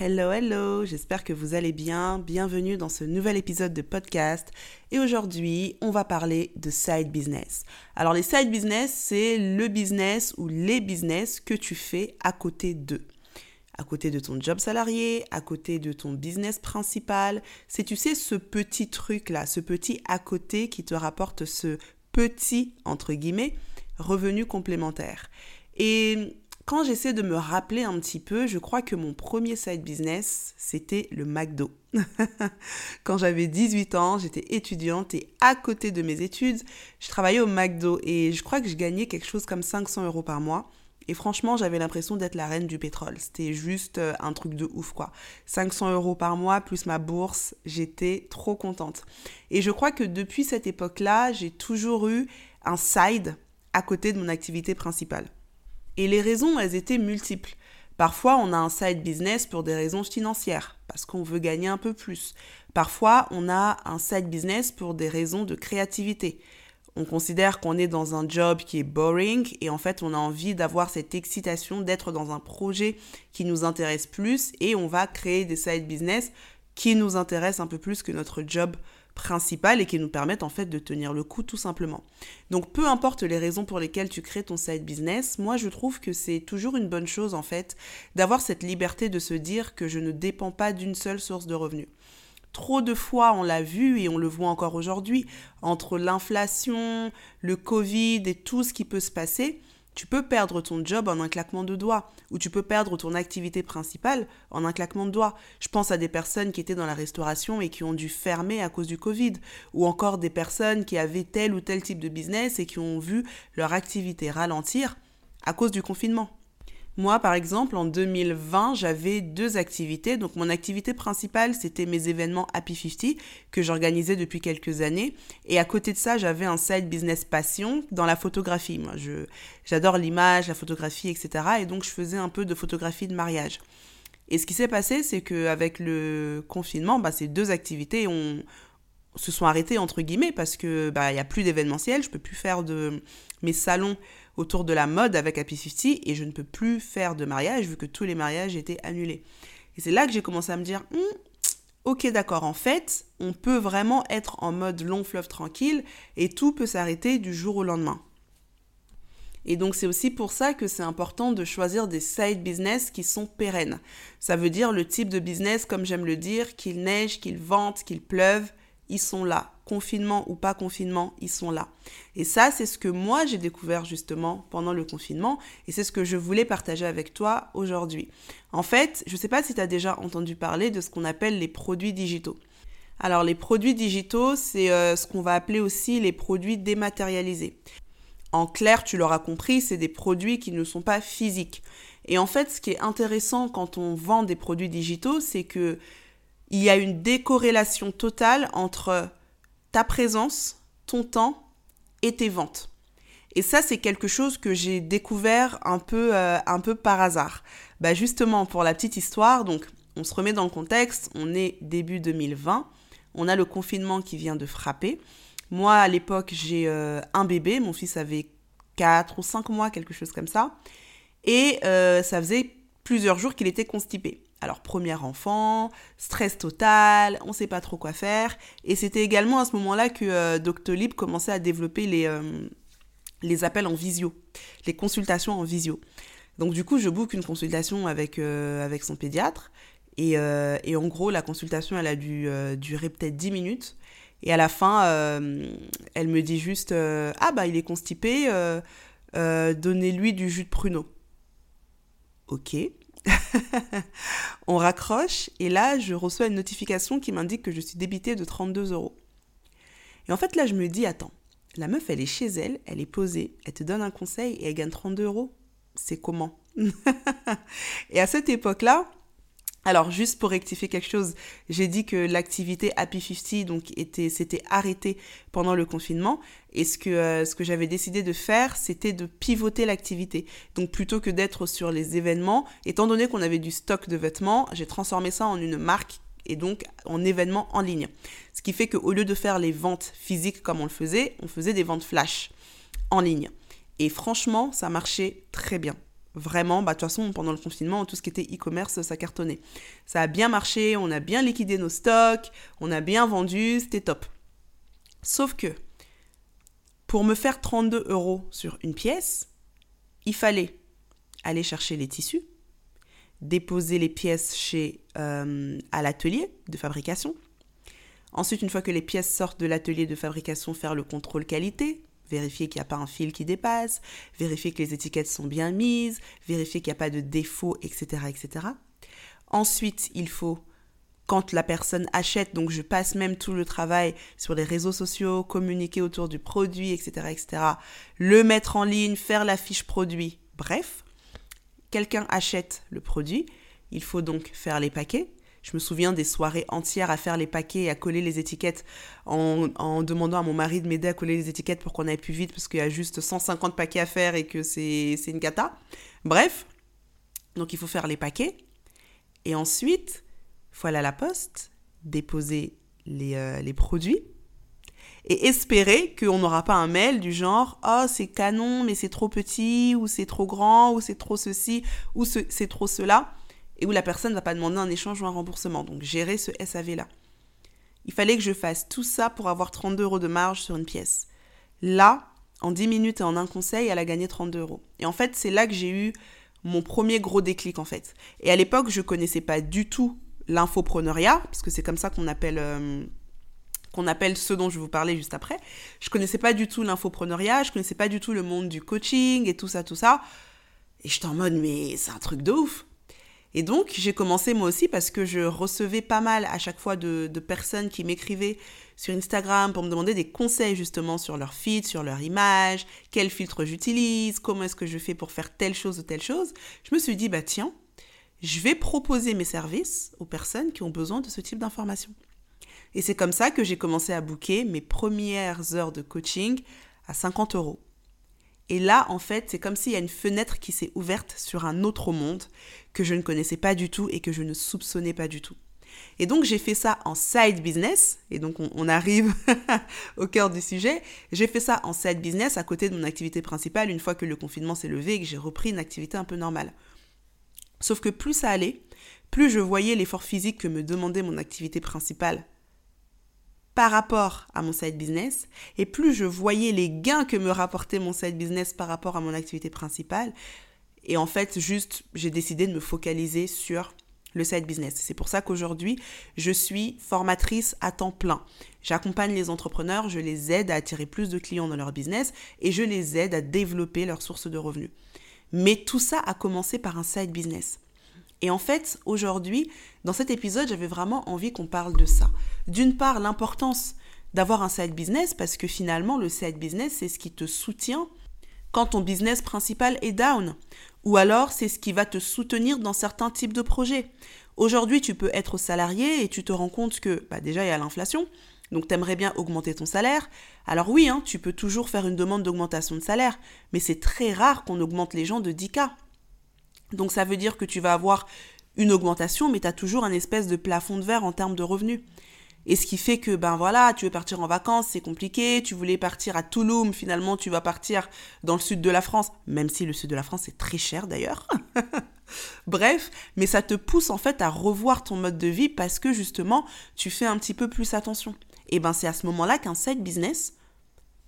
Hello, hello, j'espère que vous allez bien. Bienvenue dans ce nouvel épisode de podcast. Et aujourd'hui, on va parler de side business. Alors les side business, c'est le business ou les business que tu fais à côté d'eux. À côté de ton job salarié, à côté de ton business principal. C'est, tu sais, ce petit truc-là, ce petit à côté qui te rapporte ce petit, entre guillemets, revenu complémentaire. Et quand j'essaie de me rappeler un petit peu, je crois que mon premier side business, c'était le McDo. Quand j'avais 18 ans, j'étais étudiante et à côté de mes études, je travaillais au McDo et je crois que je gagnais quelque chose comme 500 euros par mois. Et franchement, j'avais l'impression d'être la reine du pétrole. C'était juste euh, un truc de ouf, quoi. 500 euros par mois plus ma bourse, j'étais trop contente. Et je crois que depuis cette époque-là, j'ai toujours eu un side à côté de mon activité principale. Et les raisons, elles étaient multiples. Parfois, on a un side business pour des raisons financières, parce qu'on veut gagner un peu plus. Parfois, on a un side business pour des raisons de créativité. On considère qu'on est dans un job qui est boring et en fait, on a envie d'avoir cette excitation d'être dans un projet qui nous intéresse plus et on va créer des side business qui nous intéressent un peu plus que notre job principales et qui nous permettent en fait de tenir le coup tout simplement. Donc peu importe les raisons pour lesquelles tu crées ton side business, moi je trouve que c'est toujours une bonne chose en fait d'avoir cette liberté de se dire que je ne dépends pas d'une seule source de revenus. Trop de fois, on l'a vu et on le voit encore aujourd'hui, entre l'inflation, le Covid et tout ce qui peut se passer, tu peux perdre ton job en un claquement de doigts, ou tu peux perdre ton activité principale en un claquement de doigts. Je pense à des personnes qui étaient dans la restauration et qui ont dû fermer à cause du Covid, ou encore des personnes qui avaient tel ou tel type de business et qui ont vu leur activité ralentir à cause du confinement. Moi, par exemple, en 2020, j'avais deux activités. Donc, mon activité principale, c'était mes événements Happy 50 que j'organisais depuis quelques années. Et à côté de ça, j'avais un side business passion dans la photographie. Moi, je, j'adore l'image, la photographie, etc. Et donc, je faisais un peu de photographie de mariage. Et ce qui s'est passé, c'est qu'avec le confinement, bah, ces deux activités se sont arrêtées, entre guillemets, parce que bah, il n'y a plus d'événementiel. Je peux plus faire de mes salons autour de la mode avec Happy 50 et je ne peux plus faire de mariage vu que tous les mariages étaient annulés. Et c'est là que j'ai commencé à me dire, hum, ok d'accord, en fait, on peut vraiment être en mode long fleuve tranquille et tout peut s'arrêter du jour au lendemain. Et donc c'est aussi pour ça que c'est important de choisir des side business qui sont pérennes. Ça veut dire le type de business, comme j'aime le dire, qu'il neige, qu'il vente, qu'il pleuve, ils sont là. Confinement ou pas confinement, ils sont là. Et ça, c'est ce que moi j'ai découvert justement pendant le confinement et c'est ce que je voulais partager avec toi aujourd'hui. En fait, je ne sais pas si tu as déjà entendu parler de ce qu'on appelle les produits digitaux. Alors les produits digitaux, c'est euh, ce qu'on va appeler aussi les produits dématérialisés. En clair, tu l'auras compris, c'est des produits qui ne sont pas physiques. Et en fait, ce qui est intéressant quand on vend des produits digitaux, c'est que il y a une décorrélation totale entre ta présence, ton temps et tes ventes. Et ça, c'est quelque chose que j'ai découvert un peu, euh, un peu par hasard. Bah justement, pour la petite histoire, donc on se remet dans le contexte, on est début 2020, on a le confinement qui vient de frapper. Moi, à l'époque, j'ai euh, un bébé, mon fils avait 4 ou 5 mois, quelque chose comme ça. Et euh, ça faisait plusieurs jours qu'il était constipé. Alors, premier enfant, stress total, on ne sait pas trop quoi faire. Et c'était également à ce moment-là que euh, Doctolib commençait à développer les, euh, les appels en visio, les consultations en visio. Donc, du coup, je book une consultation avec, euh, avec son pédiatre. Et, et, en gros, la consultation, elle a dû durer peut-être 10 minutes. Et à la fin, elle me dit juste Ah, bah, il est constipé, donnez-lui du jus de pruneau. Ok. on raccroche et là, je reçois une notification qui m'indique que je suis débitée de 32 euros. Et en fait, là, je me dis, attends, la meuf, elle est chez elle, elle est posée, elle te donne un conseil et elle gagne 32 euros. C'est comment? Et à cette époque-là, alors, juste pour rectifier quelque chose, j'ai dit que l'activité Happy 50 donc, était, s'était arrêtée pendant le confinement. Et ce que, euh, ce que j'avais décidé de faire, c'était de pivoter l'activité. Donc, plutôt que d'être sur les événements, étant donné qu'on avait du stock de vêtements, j'ai transformé ça en une marque et donc en événement en ligne. Ce qui fait qu'au lieu de faire les ventes physiques comme on le faisait, on faisait des ventes flash en ligne. Et franchement, ça marchait très bien. Vraiment, bah, de toute façon, pendant le confinement, tout ce qui était e-commerce, ça cartonnait. Ça a bien marché, on a bien liquidé nos stocks, on a bien vendu, c'était top. Sauf que, pour me faire 32 euros sur une pièce, il fallait aller chercher les tissus, déposer les pièces chez, euh, à l'atelier de fabrication. Ensuite, une fois que les pièces sortent de l'atelier de fabrication, faire le contrôle qualité, vérifier qu'il n'y a pas un fil qui dépasse, vérifier que les étiquettes sont bien mises, vérifier qu'il n'y a pas de défaut, etc., etc. Ensuite, il faut, quand la personne achète, donc je passe même tout le travail sur les réseaux sociaux, communiquer autour du produit, etc., etc., le mettre en ligne, faire la fiche produit, bref, quelqu'un achète le produit, il faut donc faire les paquets, je me souviens des soirées entières à faire les paquets et à coller les étiquettes en, demandant à mon mari de m'aider à coller les étiquettes pour qu'on aille plus vite parce qu'il y a juste 150 paquets à faire et que c'est une cata. Bref, donc il faut faire les paquets. Et ensuite, il faut aller à la poste, déposer les, euh, les produits et espérer qu'on n'aura pas un mail du genre oh c'est canon mais c'est trop petit ou c'est trop grand ou c'est trop ceci ou c'est trop cela et où la personne ne va pas demander un échange ou un remboursement. Donc gérer ce SAV-là. Il fallait que je fasse tout ça pour avoir 32 euros de marge sur une pièce. Là, en 10 minutes et en un conseil, elle a gagné 32 euros. Et en fait, c'est là que j'ai eu mon premier gros déclic en fait. Et à l'époque, je connaissais pas du tout l'infopreneuriat, parce que c'est comme ça qu'on appelle, euh, qu'on appelle ce dont je vais vous parler juste après. Je connaissais pas du tout l'infopreneuriat, je connaissais pas du tout le monde du coaching et tout ça, tout ça. Et j'étais en mode, mais c'est un truc de ouf. Et donc, j'ai commencé moi aussi parce que je recevais pas mal à chaque fois de, personnes qui m'écrivaient sur Instagram pour me demander des conseils justement sur leur feed, sur leur image, quel filtre j'utilise, comment est-ce que je fais pour faire telle chose ou telle chose. Je me suis dit, bah tiens, je vais proposer mes services aux personnes qui ont besoin de ce type d'informations. Et c'est comme ça que j'ai commencé à booker mes premières heures de coaching à 50 euros. Et là, en fait, c'est comme s'il y a une fenêtre qui s'est ouverte sur un autre monde que je ne connaissais pas du tout et que je ne soupçonnais pas du tout. Et donc j'ai fait ça en side business, et donc on, arrive au cœur du sujet. J'ai fait ça en side business à côté de mon activité principale une fois que le confinement s'est levé et que j'ai repris une activité un peu normale. Sauf que plus ça allait, plus je voyais l'effort physique que me demandait mon activité principale par rapport à mon side business et plus je voyais les gains que me rapportait mon side business par rapport à mon activité principale. Et en fait, juste, j'ai décidé de me focaliser sur le side business. C'est pour ça qu'aujourd'hui, je suis formatrice à temps plein. J'accompagne les entrepreneurs, je les aide à attirer plus de clients dans leur business et je les aide à développer leurs sources de revenus. Mais tout ça a commencé par un side business. Et en fait, aujourd'hui, dans cet épisode, j'avais vraiment envie qu'on parle de ça. D'une part, l'importance d'avoir un side business, parce que finalement, le side business, c'est ce qui te soutient quand ton business principal est down. Ou alors, c'est ce qui va te soutenir dans certains types de projets. Aujourd'hui, tu peux être salarié et tu te rends compte que, bah déjà, il y a l'inflation. Donc, tu aimerais bien augmenter ton salaire. Alors oui, hein, tu peux toujours faire une demande d'augmentation de salaire, mais c'est très rare qu'on augmente les gens de 10K. Donc ça veut dire que tu vas avoir une augmentation, mais tu as toujours un espèce de plafond de verre en termes de revenus. Et ce qui fait que, ben voilà, tu veux partir en vacances, c'est compliqué, tu voulais partir à Toulouse, finalement tu vas partir dans le sud de la France, même si le sud de la France est très cher d'ailleurs. Bref, mais ça te pousse en fait à revoir ton mode de vie parce que justement, tu fais un petit peu plus attention. Et ben c'est à ce moment-là qu'un side business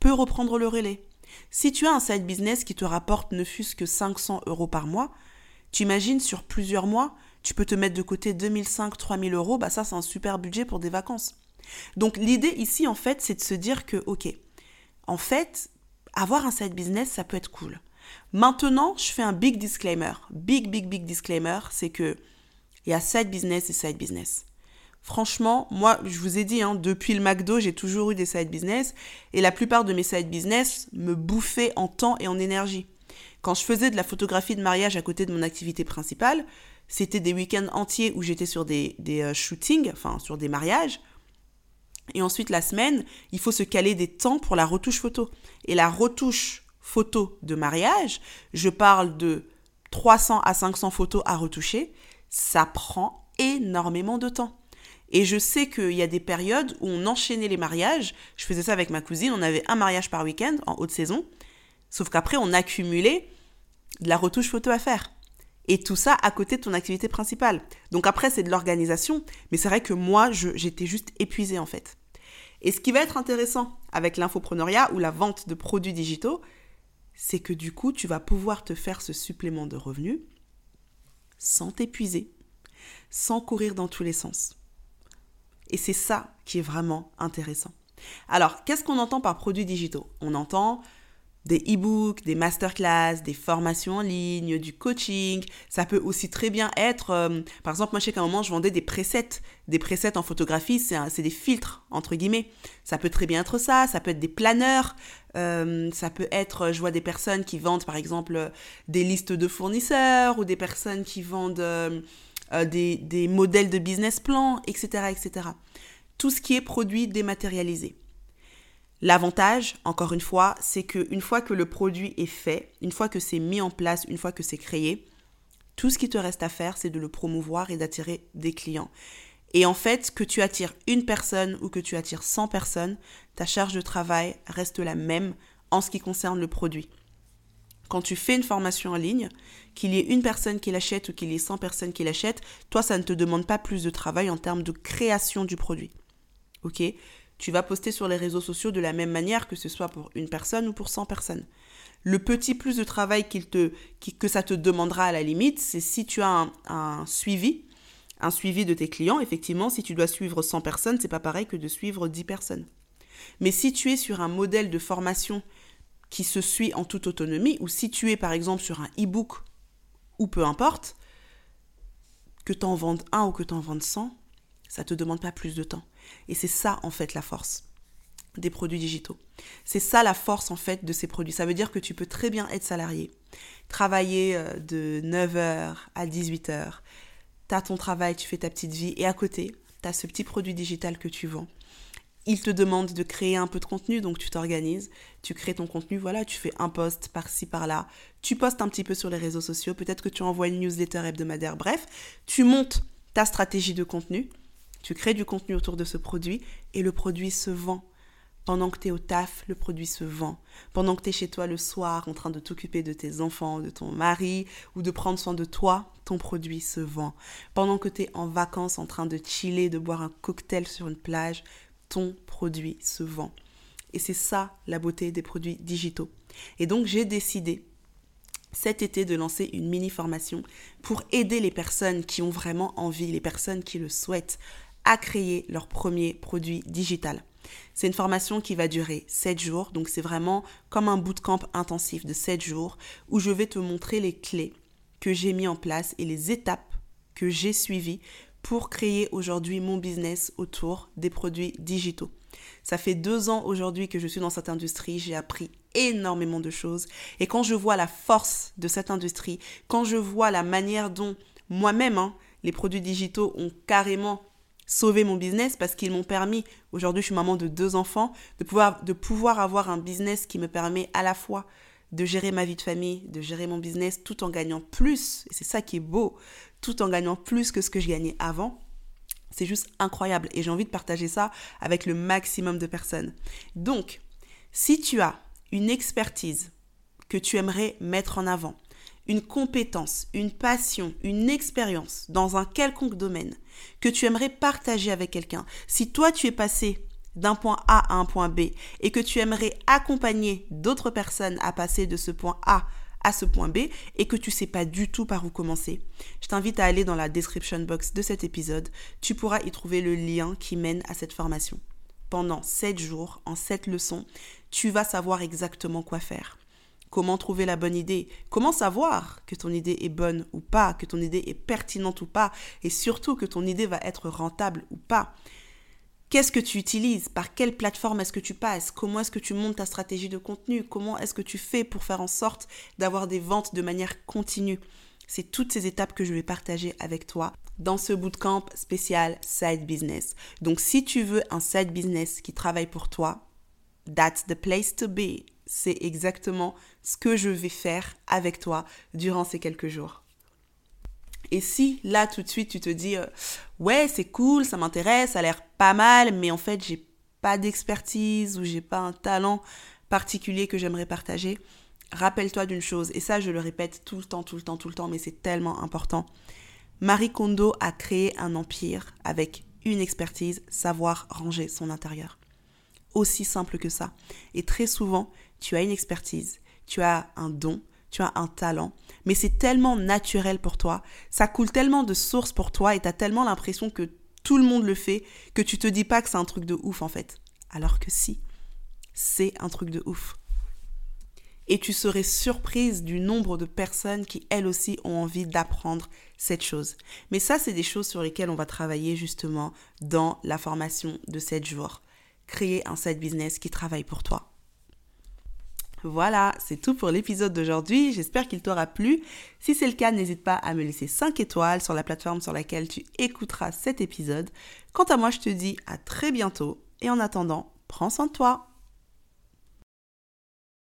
peut reprendre le relais. Si tu as un side business qui te rapporte ne fût-ce que 500 euros par mois, tu imagines sur plusieurs mois, tu peux te mettre de côté 2005, 3000 euros, bah ça c'est un super budget pour des vacances. Donc l'idée ici en fait c'est de se dire que ok, en fait avoir un side business ça peut être cool. Maintenant je fais un big disclaimer, big big big disclaimer, c'est que il y a side business et side business. Franchement, moi, je vous ai dit, hein, depuis le McDo, j'ai toujours eu des side business et la plupart de mes side business me bouffaient en temps et en énergie. Quand je faisais de la photographie de mariage à côté de mon activité principale, c'était des week-ends entiers où j'étais sur des, euh, shootings, enfin sur des mariages. Et ensuite, la semaine, il faut se caler des temps pour la retouche photo. Et la retouche photo de mariage, je parle de 300 à 500 photos à retoucher, ça prend énormément de temps. Et je sais qu'il y a des périodes où on enchaînait les mariages. Je faisais ça avec ma cousine, on avait un mariage par week-end en haute saison. Sauf qu'après, on accumulait de la retouche photo à faire. Et tout ça à côté de ton activité principale. Donc après, c'est de l'organisation, mais c'est vrai que moi, j'étais juste épuisée en fait. Et ce qui va être intéressant avec l'infopreneuriat ou la vente de produits digitaux, c'est que du coup, tu vas pouvoir te faire ce supplément de revenus sans t'épuiser, sans courir dans tous les sens. Et c'est ça qui est vraiment intéressant. Alors, qu'est-ce qu'on entend par produits digitaux? On entend des e-books, des masterclass, des formations en ligne, du coaching. Ça peut aussi très bien être, euh, par exemple, moi je sais qu'à un moment je vendais des presets, des presets en photographie, c'est des filtres entre guillemets. Ça peut très bien être ça, ça peut être des planeurs, euh, ça peut être, je vois des personnes qui vendent par exemple des listes de fournisseurs ou des personnes qui vendent euh, des, des modèles de business plan, etc., etc. Tout ce qui est produit dématérialisé. L'avantage, encore une fois, c'est qu'une fois que le produit est fait, une fois que c'est mis en place, une fois que c'est créé, tout ce qui te reste à faire, c'est de le promouvoir et d'attirer des clients. Et en fait, que tu attires une personne ou que tu attires 100 personnes, ta charge de travail reste la même en ce qui concerne le produit. Quand tu fais une formation en ligne, qu'il y ait une personne qui l'achète ou qu'il y ait 100 personnes qui l'achètent, toi, ça ne te demande pas plus de travail en termes de création du produit. OK? Tu vas poster sur les réseaux sociaux de la même manière que ce soit pour une personne ou pour 100 personnes. Le petit plus de travail te, que ça te demandera à la limite, c'est si tu as un, suivi, un suivi de tes clients. Effectivement, si tu dois suivre 100 personnes, c'est pas pareil que de suivre 10 personnes. Mais si tu es sur un modèle de formation qui se suit en toute autonomie, ou si tu es par exemple sur un e-book, ou peu importe, que tu en vendes un ou que tu en vendes 100, ça ne te demande pas plus de temps. Et c'est ça, en fait, la force des produits digitaux. C'est ça la force, en fait, de ces produits. Ça veut dire que tu peux très bien être salarié, travailler euh, de 9h à 18h. Tu as ton travail, tu fais ta petite vie, et à côté, tu as ce petit produit digital que tu vends. Il te demande de créer un peu de contenu, donc tu t'organises, tu crées ton contenu, voilà, tu fais un post par-ci, par-là, tu postes un petit peu sur les réseaux sociaux, peut-être que tu envoies une newsletter hebdomadaire, bref, tu montes ta stratégie de contenu, tu crées du contenu autour de ce produit et le produit se vend. Pendant que tu es au taf, le produit se vend. Pendant que tu es chez toi le soir en train de t'occuper de tes enfants, de ton mari ou de prendre soin de toi, ton produit se vend. Pendant que tu es en vacances en train de chiller, de boire un cocktail sur une plage, ton produit se vend. Et c'est ça la beauté des produits digitaux. Et donc j'ai décidé cet été de lancer une mini formation pour aider les personnes qui ont vraiment envie, les personnes qui le souhaitent, à créer leur premier produit digital. C'est une formation qui va durer 7 jours, donc c'est vraiment comme un bootcamp intensif de 7 jours où je vais te montrer les clés que j'ai mis en place et les étapes que j'ai suivies pour créer aujourd'hui mon business autour des produits digitaux. Ça fait deux ans aujourd'hui que je suis dans cette industrie, j'ai appris énormément de choses et quand je vois la force de cette industrie, quand je vois la manière dont moi-même, hein, les produits digitaux ont carrément sauver mon business parce qu'ils m'ont permis, aujourd'hui je suis maman de deux enfants, de pouvoir, de pouvoir avoir un business qui me permet à la fois de gérer ma vie de famille, de gérer mon business tout en gagnant plus, et c'est ça qui est beau, tout en gagnant plus que ce que je gagnais avant. C'est juste incroyable et j'ai envie de partager ça avec le maximum de personnes. Donc, si tu as une expertise que tu aimerais mettre en avant, une compétence, une passion, une expérience dans un quelconque domaine que tu aimerais partager avec quelqu'un, si toi tu es passé d'un point A à un point B et que tu aimerais accompagner d'autres personnes à passer de ce point A à ce point B et que tu sais pas du tout par où commencer, je t'invite à aller dans la description box de cet épisode. Tu pourras y trouver le lien qui mène à cette formation. Pendant 7 jours, en 7 leçons, tu vas savoir exactement quoi faire comment trouver la bonne idée, comment savoir que ton idée est bonne ou pas, que ton idée est pertinente ou pas, et surtout que ton idée va être rentable ou pas. Qu'est-ce que tu utilises? Par quelle plateforme est-ce que tu passes? Comment est-ce que tu montes ta stratégie de contenu? Comment est-ce que tu fais pour faire en sorte d'avoir des ventes de manière continue? C'est toutes ces étapes que je vais partager avec toi dans ce bootcamp spécial Side Business. Donc si tu veux un side business qui travaille pour toi, that's the place to be. C'est exactement ce que je vais faire avec toi durant ces quelques jours. Et si là tout de suite tu te dis euh, ouais c'est cool, ça m'intéresse, ça a l'air pas mal, mais en fait j'ai pas d'expertise ou j'ai pas un talent particulier que j'aimerais partager, rappelle-toi d'une chose, et ça je le répète tout le temps, tout le temps, tout le temps, mais c'est tellement important. Marie Kondo a créé un empire avec une expertise, savoir ranger son intérieur. Aussi simple que ça. Et très souvent, tu as une expertise, tu as un don, tu as un talent, mais c'est tellement naturel pour toi, ça coule tellement de sources pour toi et tu as tellement l'impression que tout le monde le fait que tu te dis pas que c'est un truc de ouf en fait. Alors que si, c'est un truc de ouf. Et tu serais surprise du nombre de personnes qui, elles aussi, ont envie d'apprendre cette chose. Mais ça, c'est des choses sur lesquelles on va travailler justement dans la formation de 7 jours. Créer un side business qui travaille pour toi. Voilà, c'est tout pour l'épisode d'aujourd'hui. J'espère qu'il t'aura plu. Si c'est le cas, n'hésite pas à me laisser 5 étoiles sur la plateforme sur laquelle tu écouteras cet épisode. Quant à moi, je te dis à très bientôt et en attendant, prends soin de toi.